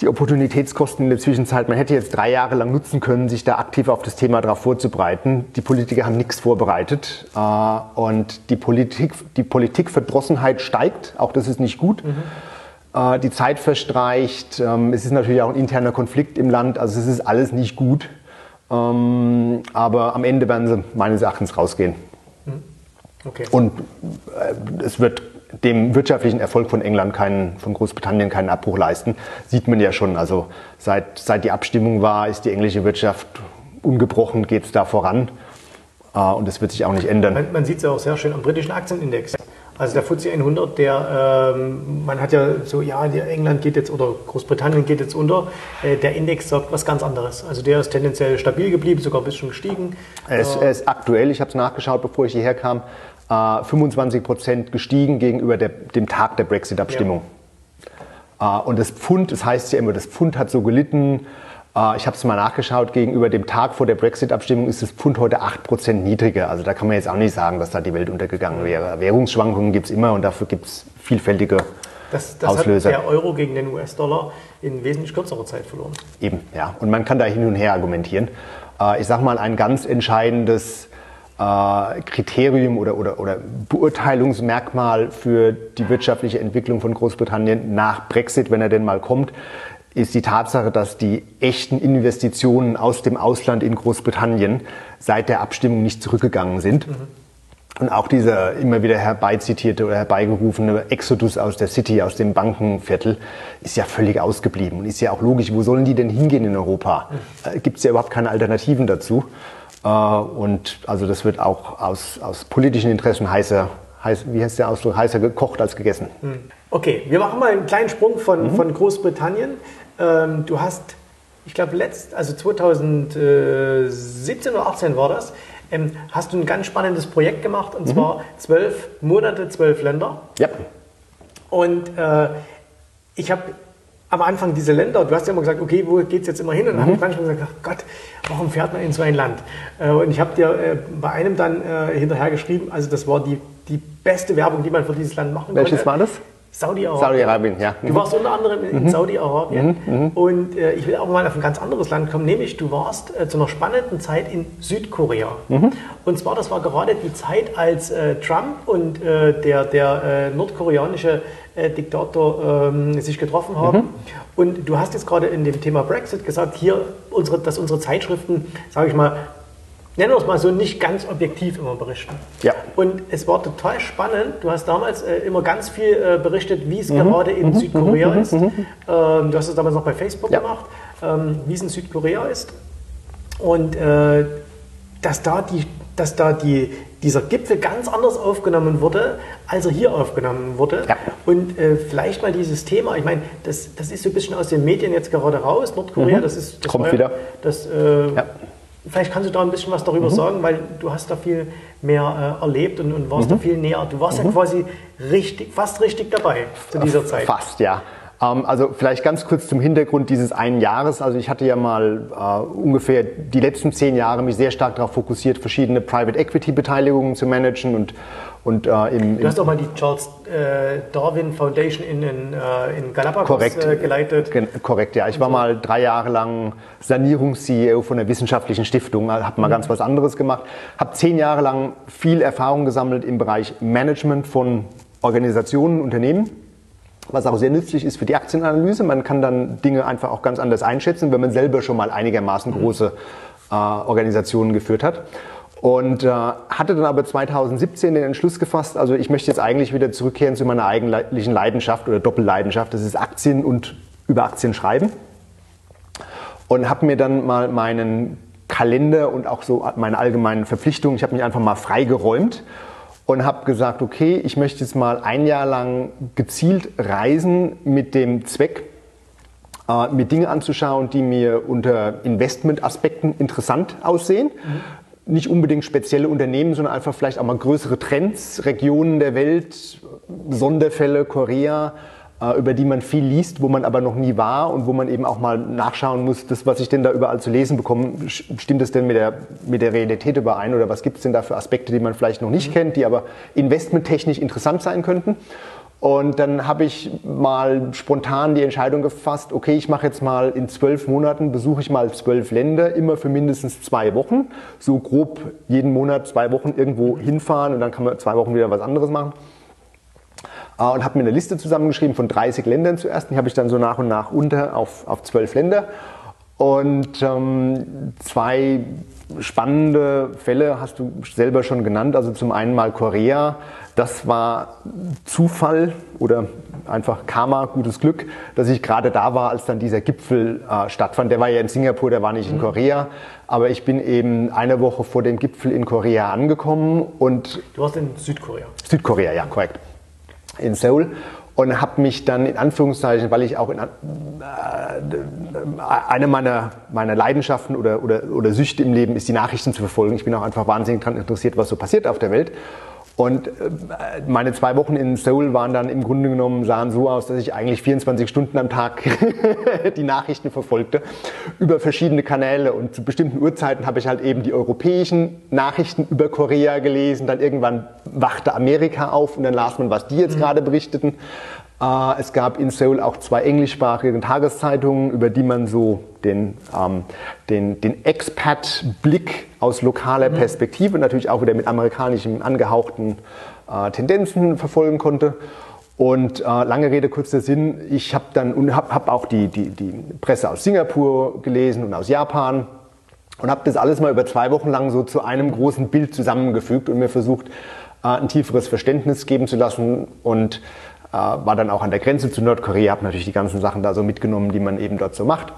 die Opportunitätskosten in der Zwischenzeit, man hätte jetzt drei Jahre lang nutzen können, sich da aktiv auf das Thema darauf vorzubereiten. Die Politiker haben nichts vorbereitet äh, und die, Politik, die Politikverdrossenheit steigt, auch das ist nicht gut. Mhm. Äh, die Zeit verstreicht, ähm, es ist natürlich auch ein interner Konflikt im Land, also es ist alles nicht gut. Ähm, aber am Ende werden sie meines Erachtens rausgehen. Mhm. Okay. Und äh, es wird dem wirtschaftlichen Erfolg von England keinen, von Großbritannien keinen Abbruch leisten. Sieht man ja schon. Also seit, seit die Abstimmung war, ist die englische Wirtschaft ungebrochen, geht es da voran. Äh, und das wird sich auch nicht ändern. Man, man sieht es ja auch sehr schön am britischen Aktienindex. Also der FTSE 100, der, ähm, man hat ja so, ja, England geht jetzt oder Großbritannien geht jetzt unter. Äh, der Index sagt was ganz anderes. Also der ist tendenziell stabil geblieben, sogar ein bisschen gestiegen. Er ist, er ist aktuell, ich habe es nachgeschaut, bevor ich hierher kam, 25 äh, Prozent gestiegen gegenüber der, dem Tag der Brexit-Abstimmung. Ja. Äh, und das Pfund, das heißt ja immer, das Pfund hat so gelitten. Äh, ich habe es mal nachgeschaut, gegenüber dem Tag vor der Brexit-Abstimmung ist das Pfund heute 8 Prozent niedriger. Also da kann man jetzt auch nicht sagen, dass da die Welt untergegangen wäre. Währungsschwankungen gibt es immer und dafür gibt es vielfältige das, das Auslöser. hat der Euro gegen den US-Dollar in wesentlich kürzerer Zeit verloren. Eben, ja. Und man kann da hin und her argumentieren. Ich sage mal, ein ganz entscheidendes äh, Kriterium oder, oder, oder Beurteilungsmerkmal für die wirtschaftliche Entwicklung von Großbritannien nach Brexit, wenn er denn mal kommt, ist die Tatsache, dass die echten Investitionen aus dem Ausland in Großbritannien seit der Abstimmung nicht zurückgegangen sind. Mhm. Und auch dieser immer wieder herbeizitierte oder herbeigerufene Exodus aus der City, aus dem Bankenviertel, ist ja völlig ausgeblieben. Und ist ja auch logisch, wo sollen die denn hingehen in Europa? Äh, Gibt es ja überhaupt keine Alternativen dazu. Äh, und also das wird auch aus, aus politischen Interessen heißer, heiß, wie heißt der Ausdruck, heißer gekocht als gegessen. Hm. Okay, wir machen mal einen kleinen Sprung von, mhm. von Großbritannien. Ähm, du hast, ich glaube, letzt, also 2017 oder 18 war das, ähm, hast du ein ganz spannendes Projekt gemacht und mhm. zwar zwölf Monate, zwölf Länder. Ja. Und äh, ich habe am Anfang diese Länder, du hast ja immer gesagt, okay, wo geht es jetzt immer hin? Und dann mhm. habe ich manchmal gesagt, ach Gott, warum fährt man in so ein Land? Äh, und ich habe dir äh, bei einem dann äh, hinterher geschrieben, also das war die, die beste Werbung, die man für dieses Land machen Welches konnte. Welches war das? Saudi-Arabien. Saudi-Arabien, ja. Du warst unter anderem in mhm. Saudi-Arabien. Mhm, mhm. Und äh, ich will auch mal auf ein ganz anderes Land kommen, nämlich du warst äh, zu einer spannenden Zeit in Südkorea. Mhm. Und zwar, das war gerade die Zeit, als äh, Trump und äh, der, der äh, nordkoreanische äh, Diktator ähm, sich getroffen haben. Mhm. Und du hast jetzt gerade in dem Thema Brexit gesagt, hier, unsere, dass unsere Zeitschriften, sage ich mal, nennen wir es mal so, nicht ganz objektiv immer berichten. Ja. Und es war total spannend. Du hast damals äh, immer ganz viel äh, berichtet, wie es mhm. gerade in mhm. Südkorea mhm. ist. Mhm. Ähm, du hast es damals noch bei Facebook ja. gemacht, ähm, wie es in Südkorea ist. Und äh, dass da, die, dass da die, dieser Gipfel ganz anders aufgenommen wurde, als er hier aufgenommen wurde. Ja. Und äh, vielleicht mal dieses Thema, ich meine, das, das ist so ein bisschen aus den Medien jetzt gerade raus, Nordkorea, mhm. das ist... Das Kommt war, wieder. Das, äh, ja Vielleicht kannst du da ein bisschen was darüber mhm. sagen, weil du hast da viel mehr äh, erlebt und, und warst mhm. da viel näher. Du warst mhm. ja quasi richtig, fast richtig dabei zu dieser Zeit. Fast, ja. Ähm, also vielleicht ganz kurz zum Hintergrund dieses einen Jahres. Also ich hatte ja mal äh, ungefähr die letzten zehn Jahre mich sehr stark darauf fokussiert, verschiedene Private Equity Beteiligungen zu managen und und, äh, im, du hast auch mal die Charles äh, Darwin Foundation in, in, äh, in Galapagos korrekt, äh, geleitet. korrekt, ja. Ich war mal drei Jahre lang Sanierungs-CEO von einer wissenschaftlichen Stiftung, habe mal mhm. ganz was anderes gemacht. Habe zehn Jahre lang viel Erfahrung gesammelt im Bereich Management von Organisationen, Unternehmen was auch sehr nützlich ist für die Aktienanalyse. Man kann dann Dinge einfach auch ganz anders einschätzen, wenn man selber schon mal einigermaßen große äh, Organisationen geführt hat. Und äh, hatte dann aber 2017 den Entschluss gefasst, also ich möchte jetzt eigentlich wieder zurückkehren zu meiner eigentlichen Leidenschaft oder Doppelleidenschaft, das ist Aktien und über Aktien schreiben. Und habe mir dann mal meinen Kalender und auch so meine allgemeinen Verpflichtungen, ich habe mich einfach mal freigeräumt und habe gesagt, okay, ich möchte jetzt mal ein Jahr lang gezielt reisen mit dem Zweck, äh, mir Dinge anzuschauen, die mir unter Investmentaspekten interessant aussehen. Mhm nicht unbedingt spezielle Unternehmen, sondern einfach vielleicht auch mal größere Trends, Regionen der Welt, Sonderfälle, Korea, äh, über die man viel liest, wo man aber noch nie war und wo man eben auch mal nachschauen muss, das, was ich denn da überall zu lesen bekomme, stimmt das denn mit der, mit der Realität überein oder was gibt es denn da für Aspekte, die man vielleicht noch nicht mhm. kennt, die aber investmenttechnisch interessant sein könnten. Und dann habe ich mal spontan die Entscheidung gefasst, okay, ich mache jetzt mal in zwölf Monaten, besuche ich mal zwölf Länder, immer für mindestens zwei Wochen. So grob jeden Monat zwei Wochen irgendwo hinfahren und dann kann man zwei Wochen wieder was anderes machen. Äh, und habe mir eine Liste zusammengeschrieben von 30 Ländern zuerst. Die habe ich dann so nach und nach unter auf, auf 12 Länder. Und ähm, zwei spannende Fälle hast du selber schon genannt. Also zum einen mal Korea. Das war Zufall oder einfach Karma, gutes Glück, dass ich gerade da war, als dann dieser Gipfel äh, stattfand. Der war ja in Singapur, der war nicht in mhm. Korea. Aber ich bin eben eine Woche vor dem Gipfel in Korea angekommen und. Du warst in Südkorea. Südkorea, ja, korrekt. In Seoul und habe mich dann in Anführungszeichen, weil ich auch in, äh, eine meiner, meiner Leidenschaften oder, oder, oder Süchte im Leben ist, die Nachrichten zu verfolgen. Ich bin auch einfach wahnsinnig daran interessiert, was so passiert auf der Welt. Und äh, meine zwei Wochen in Seoul waren dann im Grunde genommen, sahen so aus, dass ich eigentlich 24 Stunden am Tag (laughs) die Nachrichten verfolgte über verschiedene Kanäle. Und zu bestimmten Uhrzeiten habe ich halt eben die europäischen Nachrichten über Korea gelesen. Dann irgendwann wachte Amerika auf und dann las man, was die jetzt mhm. gerade berichteten. Äh, es gab in Seoul auch zwei englischsprachige Tageszeitungen, über die man so den, ähm, den, den Expat-Blick aus lokaler mhm. Perspektive, natürlich auch wieder mit amerikanischen angehauchten äh, Tendenzen verfolgen konnte. Und äh, lange Rede, kurzer Sinn, ich habe dann und habe hab auch die, die, die Presse aus Singapur gelesen und aus Japan und habe das alles mal über zwei Wochen lang so zu einem großen Bild zusammengefügt und mir versucht, äh, ein tieferes Verständnis geben zu lassen und war dann auch an der Grenze zu Nordkorea, habe natürlich die ganzen Sachen da so mitgenommen, die man eben dort so macht.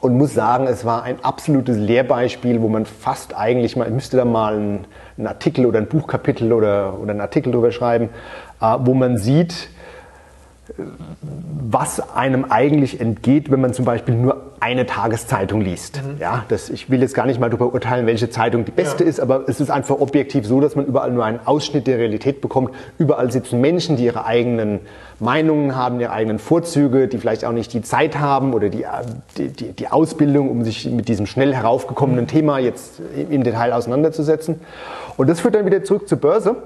Und muss sagen, es war ein absolutes Lehrbeispiel, wo man fast eigentlich mal, ich müsste da mal einen, einen Artikel oder ein Buchkapitel oder, oder einen Artikel drüber schreiben, äh, wo man sieht, was einem eigentlich entgeht, wenn man zum Beispiel nur eine Tageszeitung liest. Mhm. Ja, das, ich will jetzt gar nicht mal darüber urteilen, welche Zeitung die beste ja. ist, aber es ist einfach objektiv so, dass man überall nur einen Ausschnitt der Realität bekommt. Überall sitzen Menschen, die ihre eigenen Meinungen haben, ihre eigenen Vorzüge, die vielleicht auch nicht die Zeit haben oder die, die, die, die Ausbildung, um sich mit diesem schnell heraufgekommenen mhm. Thema jetzt im Detail auseinanderzusetzen. Und das führt dann wieder zurück zur Börse.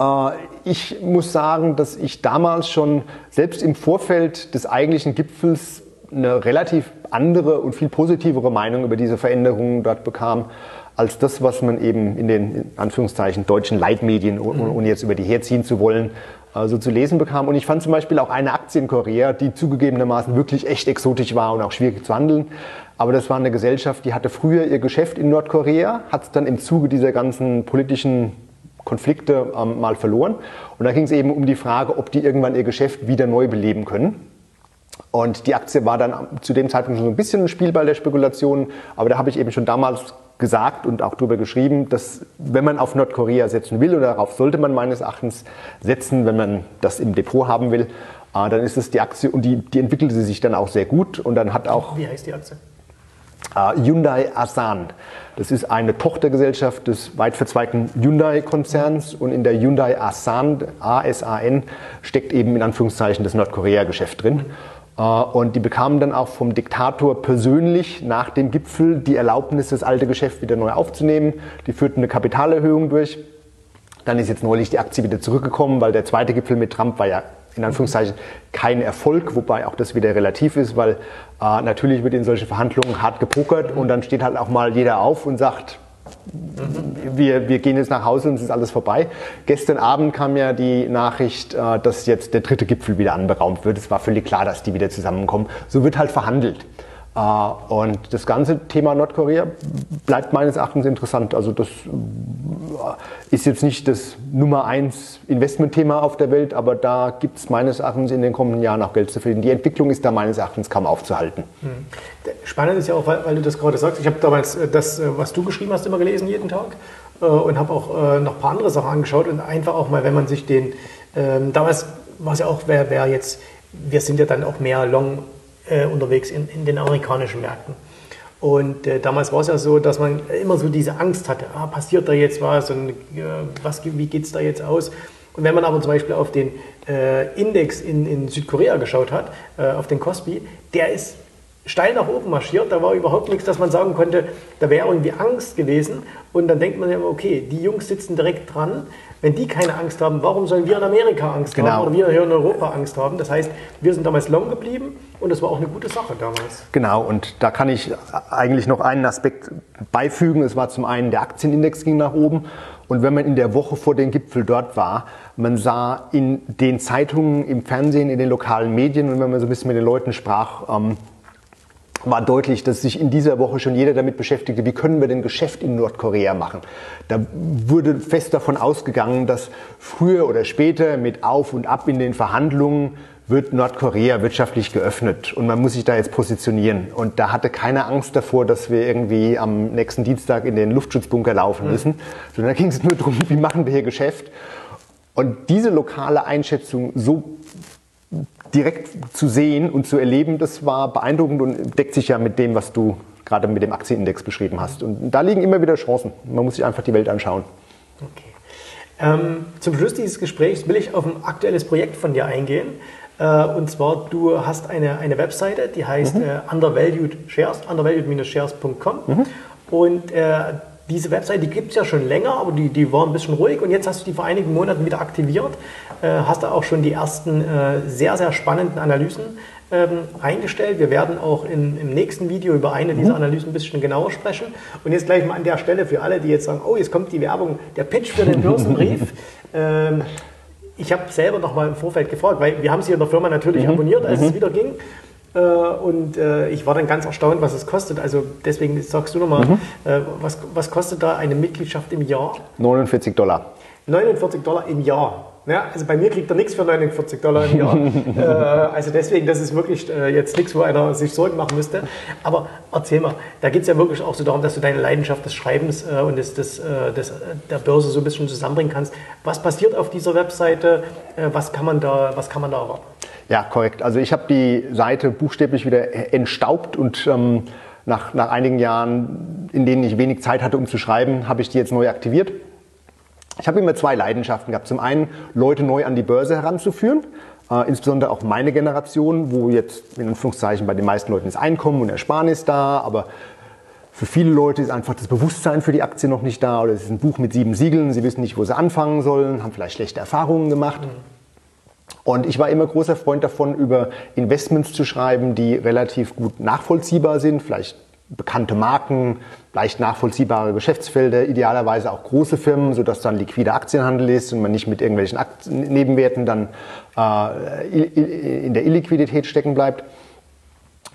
Äh, ich muss sagen, dass ich damals schon selbst im Vorfeld des eigentlichen Gipfels eine relativ andere und viel positivere Meinung über diese Veränderungen dort bekam, als das, was man eben in den in Anführungszeichen deutschen Leitmedien, ohne mhm. jetzt über die herziehen zu wollen, äh, so zu lesen bekam. Und ich fand zum Beispiel auch eine Aktie in Korea, die zugegebenermaßen wirklich echt exotisch war und auch schwierig zu handeln. Aber das war eine Gesellschaft, die hatte früher ihr Geschäft in Nordkorea, hat es dann im Zuge dieser ganzen politischen Konflikte ähm, mal verloren. Und da ging es eben um die Frage, ob die irgendwann ihr Geschäft wieder neu beleben können. Und die Aktie war dann zu dem Zeitpunkt schon so ein bisschen ein Spielball der Spekulationen. Aber da habe ich eben schon damals gesagt und auch darüber geschrieben, dass wenn man auf Nordkorea setzen will, oder darauf sollte man meines Erachtens setzen, wenn man das im Depot haben will, äh, dann ist es die Aktie und die, die entwickelte sich dann auch sehr gut und dann hat auch... Wie heißt die Aktie? Äh, Hyundai Asan. Das ist eine Tochtergesellschaft des weit verzweigten Hyundai-Konzerns und in der Hyundai Asan, ASAN, steckt eben in Anführungszeichen das Nordkorea-Geschäft drin. Äh, und die bekamen dann auch vom Diktator persönlich nach dem Gipfel die Erlaubnis, das alte Geschäft wieder neu aufzunehmen. Die führten eine Kapitalerhöhung durch. Dann ist jetzt neulich die Aktie wieder zurückgekommen, weil der zweite Gipfel mit Trump war ja in Anführungszeichen kein Erfolg, wobei auch das wieder relativ ist, weil äh, natürlich wird in solchen Verhandlungen hart gepokert und dann steht halt auch mal jeder auf und sagt, wir, wir gehen jetzt nach Hause und es ist alles vorbei. Gestern Abend kam ja die Nachricht, äh, dass jetzt der dritte Gipfel wieder anberaumt wird. Es war völlig klar, dass die wieder zusammenkommen. So wird halt verhandelt. Äh, und das ganze Thema Nordkorea bleibt meines Erachtens interessant. Also das äh, ist jetzt nicht das Nummer eins Investmentthema auf der Welt, aber da gibt es meines Erachtens in den kommenden Jahren auch Geld zu verdienen. Die Entwicklung ist da meines Erachtens kaum aufzuhalten. Hm. Spannend ist ja auch, weil, weil du das gerade sagst, ich habe damals äh, das, was du geschrieben hast, immer gelesen jeden Tag und habe auch noch ein paar andere Sachen angeschaut und einfach auch mal, wenn man sich den, ähm, damals war es ja auch, wer, wer jetzt, wir sind ja dann auch mehr Long äh, unterwegs in, in, den amerikanischen Märkten. Und äh, damals war es ja so, dass man immer so diese Angst hatte, ah, passiert da jetzt was und äh, was, wie geht es da jetzt aus? Und wenn man aber zum Beispiel auf den äh, Index in, in, Südkorea geschaut hat, äh, auf den Kospi, der ist steil nach oben marschiert, da war überhaupt nichts, dass man sagen konnte, da wäre irgendwie Angst gewesen. Und dann denkt man ja okay, die Jungs sitzen direkt dran, wenn die keine Angst haben, warum sollen wir in Amerika Angst genau. haben oder wir hier in Europa Angst haben? Das heißt, wir sind damals long geblieben und das war auch eine gute Sache damals. Genau, und da kann ich eigentlich noch einen Aspekt beifügen. Es war zum einen, der Aktienindex ging nach oben. Und wenn man in der Woche vor dem Gipfel dort war, man sah in den Zeitungen, im Fernsehen, in den lokalen Medien und wenn man so ein bisschen mit den Leuten sprach, ähm, war deutlich, dass sich in dieser Woche schon jeder damit beschäftigte, wie können wir denn Geschäft in Nordkorea machen. Da wurde fest davon ausgegangen, dass früher oder später mit Auf und Ab in den Verhandlungen wird Nordkorea wirtschaftlich geöffnet und man muss sich da jetzt positionieren. Und da hatte keiner Angst davor, dass wir irgendwie am nächsten Dienstag in den Luftschutzbunker laufen müssen, mhm. sondern da ging es nur darum, wie machen wir hier Geschäft. Und diese lokale Einschätzung so direkt zu sehen und zu erleben, das war beeindruckend und deckt sich ja mit dem, was du gerade mit dem Aktienindex beschrieben hast. Und da liegen immer wieder Chancen. Man muss sich einfach die Welt anschauen. Okay. Ähm, zum Schluss dieses Gesprächs will ich auf ein aktuelles Projekt von dir eingehen. Äh, und zwar, du hast eine, eine Webseite, die heißt mhm. äh, Undervalued Shares, undervalued-shares.com. Mhm. Und äh, diese Webseite, die gibt es ja schon länger, aber die, die war ein bisschen ruhig und jetzt hast du die vor einigen Monaten wieder aktiviert. Äh, hast da auch schon die ersten äh, sehr, sehr spannenden Analysen ähm, reingestellt. Wir werden auch in, im nächsten Video über eine dieser mhm. Analysen ein bisschen genauer sprechen. Und jetzt gleich mal an der Stelle für alle, die jetzt sagen, oh, jetzt kommt die Werbung, der Pitch für den Börsenbrief. (laughs) ähm, ich habe selber noch mal im Vorfeld gefragt, weil wir haben sie in der Firma natürlich mhm. abonniert, als mhm. es wieder ging. Äh, und äh, ich war dann ganz erstaunt, was es kostet. Also deswegen sagst du nochmal, mhm. Äh, was, was kostet da eine Mitgliedschaft im Jahr? 49 Dollar. 49 Dollar im Jahr. Ja, also bei mir kriegt er nichts für 49 Dollar im Jahr. (laughs) äh, also deswegen, das ist wirklich äh, jetzt nichts, wo einer sich Sorgen machen müsste. Aber erzähl mal, da geht es ja wirklich auch so darum, dass du deine Leidenschaft des Schreibens äh, und des, des, des, der Börse so ein bisschen zusammenbringen kannst. Was passiert auf dieser Webseite? was, kann man da, was kann man da erwarten? Ja, korrekt. Also ich habe die Seite buchstäblich wieder entstaubt und ähm, nach, nach einigen Jahren, in denen ich wenig Zeit hatte, um zu schreiben, habe ich die jetzt neu aktiviert. Ich habe immer zwei Leidenschaften gehabt. Zum einen Leute neu an die Börse heranzuführen, äh, insbesondere auch meine Generation, wo jetzt in Anführungszeichen bei den meisten Leuten das Einkommen und Ersparnis da, aber für viele Leute ist einfach das Bewusstsein für die Aktie noch nicht da oder es ist ein Buch mit sieben Siegeln, sie wissen nicht, wo sie anfangen sollen, haben vielleicht schlechte Erfahrungen gemacht. Mhm. Und ich war immer großer Freund davon, über Investments zu schreiben, die relativ gut nachvollziehbar sind, vielleicht bekannte Marken, leicht nachvollziehbare Geschäftsfelder, idealerweise auch große Firmen, sodass dann liquider Aktienhandel ist und man nicht mit irgendwelchen Aktien, Nebenwerten dann äh, in der Illiquidität stecken bleibt.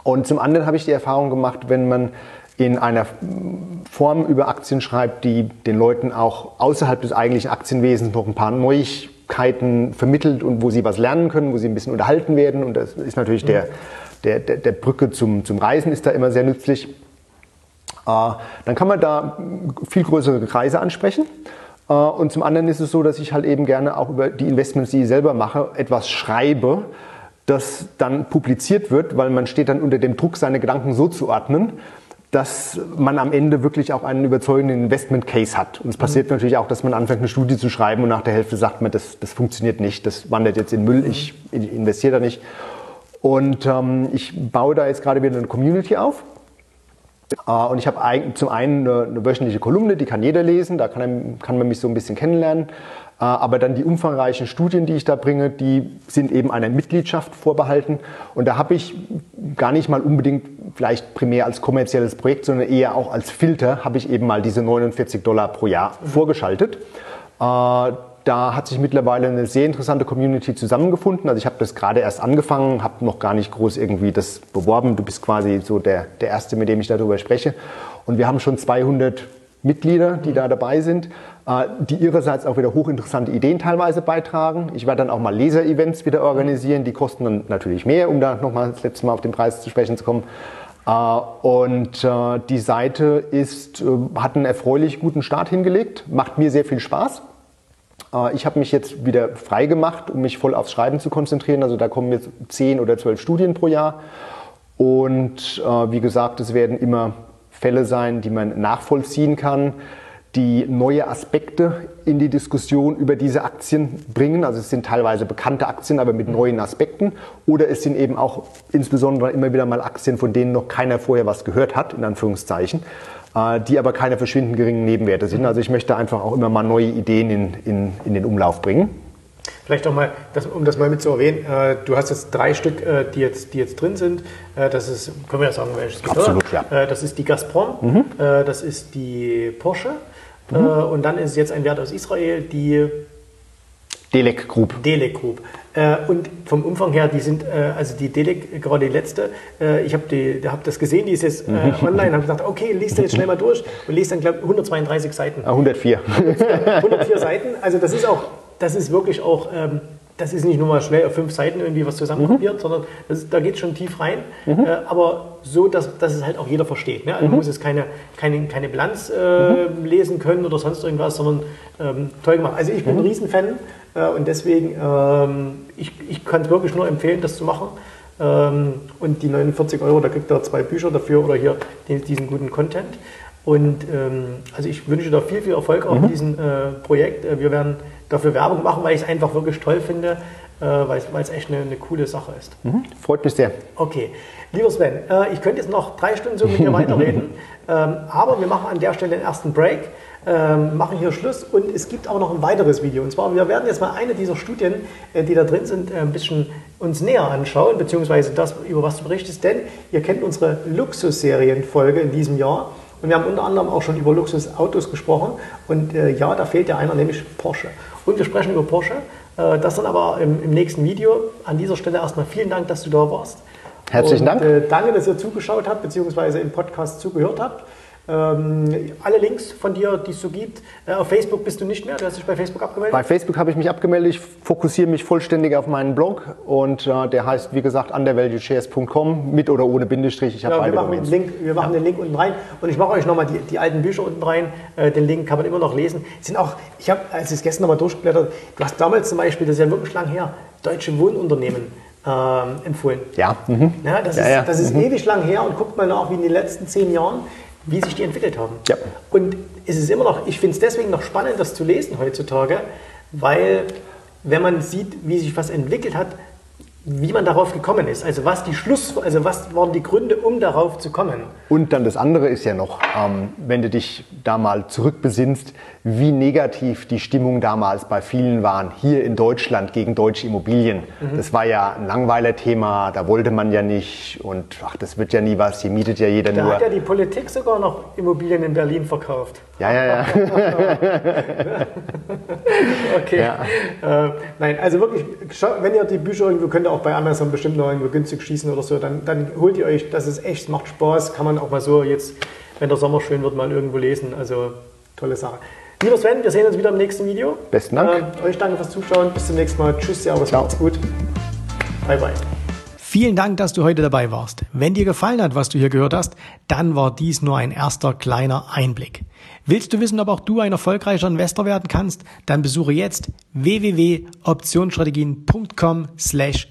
Und zum anderen habe ich die Erfahrung gemacht, wenn man in einer Form über Aktien schreibt, die den Leuten auch außerhalb des eigentlichen Aktienwesens noch ein paar Neuigkeiten Möglichkeiten vermittelt und wo sie was lernen können, wo sie ein bisschen unterhalten werden. Und das ist natürlich der, der, der, der Brücke zum, zum Reisen ist da immer sehr nützlich. Äh, dann kann man da viel größere Kreise ansprechen. Äh, und zum anderen ist es so, dass ich halt eben gerne auch über die Investments, die ich selber mache, etwas schreibe, das dann publiziert wird, weil man steht dann unter dem Druck, seine Gedanken so zu ordnen, dass man am Ende wirklich auch einen überzeugenden Investment Case hat. Und es passiert mhm. natürlich auch, dass man anfängt, eine Studie zu schreiben und nach der Hälfte sagt man, das, das funktioniert nicht, das wandert jetzt in Müll, ich investiere da nicht. Und ähm, ich baue da jetzt gerade wieder eine Community auf. Äh, und ich habe zum einen eine, eine, wöchentliche Kolumne, die kann jeder lesen, da kann, kann man mich so ein bisschen kennenlernen. Äh, aber dann die umfangreichen Studien, die ich da bringe, die sind eben einer Mitgliedschaft vorbehalten. Und da habe ich gar nicht mal unbedingt vielleicht primär als kommerzielles Projekt, sondern eher auch als Filter, habe ich eben mal diese 49 Dollar pro Jahr vorgeschaltet. Äh, da hat sich mittlerweile eine sehr interessante Community zusammengefunden. Also ich habe das gerade erst angefangen, habe noch gar nicht groß irgendwie das beworben. Du bist quasi so der, der Erste, mit dem ich darüber spreche. Und wir haben schon 200 Mitglieder, die da dabei sind, äh, die ihrerseits auch wieder hochinteressante Ideen teilweise beitragen. Ich werde dann auch mal Leser-Events wieder organisieren. Die kosten dann natürlich mehr, um da nochmal das letzte Mal auf den Preis zu sprechen zu kommen. Äh, und äh, die Seite ist, hat einen erfreulich guten Start hingelegt, macht mir sehr viel Spaß. Ich habe mich jetzt wieder frei gemacht, um mich voll aufs Schreiben zu konzentrieren. Also da kommen jetzt zehn oder zwölf Studien pro Jahr. Und wie gesagt, es werden immer Fälle sein, die man nachvollziehen kann die neue Aspekte in die Diskussion über diese Aktien bringen. Also es sind teilweise bekannte Aktien, aber mit neuen Aspekten. Oder es sind eben auch insbesondere immer wieder mal Aktien, von denen noch keiner vorher was gehört hat, in Anführungszeichen, äh, die aber keine verschwindend geringen Nebenwerte sind. Also ich möchte einfach auch immer mal neue Ideen in, in, in den Umlauf bringen. Vielleicht auch mal, das, um das mal mit zu erwähnen, äh, du hast jetzt drei Stück, äh, die, jetzt, die jetzt drin sind. Äh, das ist, können wir ja sagen, welches gibt, Absolut, ja. Äh, das ist die Gazprom, mhm. Äh, das ist die Porsche Mhm. Äh, und dann ist jetzt ein Wert aus Israel, die Delek Group. Delek Group. Äh, und vom Umfang her, die sind, äh, also die Delek, gerade die letzte, äh, ich habe hab das gesehen, die ist jetzt äh, mhm. online, habe gesagt, okay, liest du jetzt schnell mal durch und liest dann, glaube ich, 132 Seiten. 104. 104 Seiten, also das ist auch, das ist wirklich auch ähm, das ist nicht nur mal schnell auf fünf Seiten irgendwie was zusammenkopiert, mhm. sondern das, da geht es schon tief rein. Mhm. Äh, aber so, dass, dass es halt auch jeder versteht. Ne? Also mhm. man muss jetzt keine, keine, keine Bilanz äh, mhm. lesen können oder sonst irgendwas, sondern ähm, toll gemacht. Also ich bin ein mhm. Riesenfan äh, und deswegen, ähm, ich, ich kann es wirklich nur empfehlen, das zu machen. Ähm, und die 49 Euro, da kriegt er zwei Bücher dafür oder hier den, diesen guten Content. Und ähm, also ich wünsche da viel, viel Erfolg auch in mhm. diesem äh, Projekt. Äh, wir werden dafür Werbung machen, weil ich es einfach wirklich toll finde, äh, weil es echt eine, eine, coole Sache ist. Mhm. Freut mich sehr. Okay. Lieber Sven, äh, ich könnte jetzt noch drei Stunden so mit dir (laughs) weiterreden, ähm, aber wir machen an der Stelle den ersten Break. Ähm, machen hier Schluss und es gibt auch noch ein weiteres Video. Und zwar, wir werden jetzt mal eine dieser Studien, äh, die da drin sind, äh, ein bisschen uns näher anschauen, beziehungsweise das, über was du berichtest, denn ihr kennt unsere Luxusserienfolge in diesem Jahr und wir haben unter anderem auch schon über Luxusautos gesprochen und äh, ja, da fehlt ja einer, nämlich Porsche. Und wir sprechen über Porsche. Äh, das dann aber im, im, nächsten Video. An dieser Stelle erstmal vielen Dank, dass du da warst. Herzlichen und, Dank. Äh, danke, dass ihr zugeschaut habt, beziehungsweise im Podcast zugehört habt. Ähm, alle Links von dir, die es so gibt. Äh, auf Facebook bist du nicht mehr, du hast dich bei Facebook abgemeldet? Bei Facebook habe ich mich abgemeldet. Ich fokussiere mich vollständig auf meinen Blog und äh, der heißt, wie gesagt, undervalueshares.com mit oder ohne Bindestrich. Ich habe ja, beide wir machen, den Link, wir machen ja. den Link unten rein und ich mache euch nochmal die, die alten Bücher unten rein. Äh, den Link kann man immer noch lesen. sind auch, ich habe, als ich es gestern nochmal durchgeblättert, du hast damals zum Beispiel, das ist ja wirklich lang her, Deutsche Wohnunternehmen ähm, empfohlen. Ja. Mhm. ja das, ja, ist, das ist mhm. ewig lang her und guckt mal nach, wie in den letzten zehn Jahren wie sich die entwickelt haben. Ja. Und es ist immer noch, ich finde es deswegen noch spannend, das zu lesen heutzutage, weil wenn man sieht, wie sich was entwickelt hat, wie man darauf gekommen ist. Also was die Schluss, also was waren die Gründe, um darauf zu kommen? Und dann das andere ist ja noch, ähm, wenn du dich da mal zurückbesinnst, wie negativ die Stimmung damals bei vielen waren, hier in Deutschland gegen deutsche Immobilien. Mhm. Das war ja ein Langweiler-Thema, da wollte man ja nicht und ach, das wird ja nie was, hier mietet ja jeder da nur. Da hat ja die Politik sogar noch Immobilien in Berlin verkauft. Ja, ja, ja. (laughs) okay. Ja. Äh, nein, also wirklich, wenn ihr die Bücher irgendwo könnt auch bei Amazon bestimmt noch irgendwo günstig schießen oder so, dann, dann holt ihr euch, das ist echt, macht Spaß, kann man auch mal so jetzt, wenn der Sommer schön wird, mal irgendwo lesen. Also tolle Sache. Lieber Sven, wir sehen uns wieder im nächsten Video. Besten Dank. Äh, euch danke fürs Zuschauen. Bis zum nächsten Mal. Tschüss, Servus, Ciao. macht's gut. Bye, bye. Vielen Dank, dass du heute dabei warst. Wenn dir gefallen hat, was du hier gehört hast, dann war dies nur ein erster kleiner Einblick. Willst du wissen, ob auch du ein erfolgreicher Investor werden kannst? Dann besuche jetzt www.optionsstrategien.com/termin. slash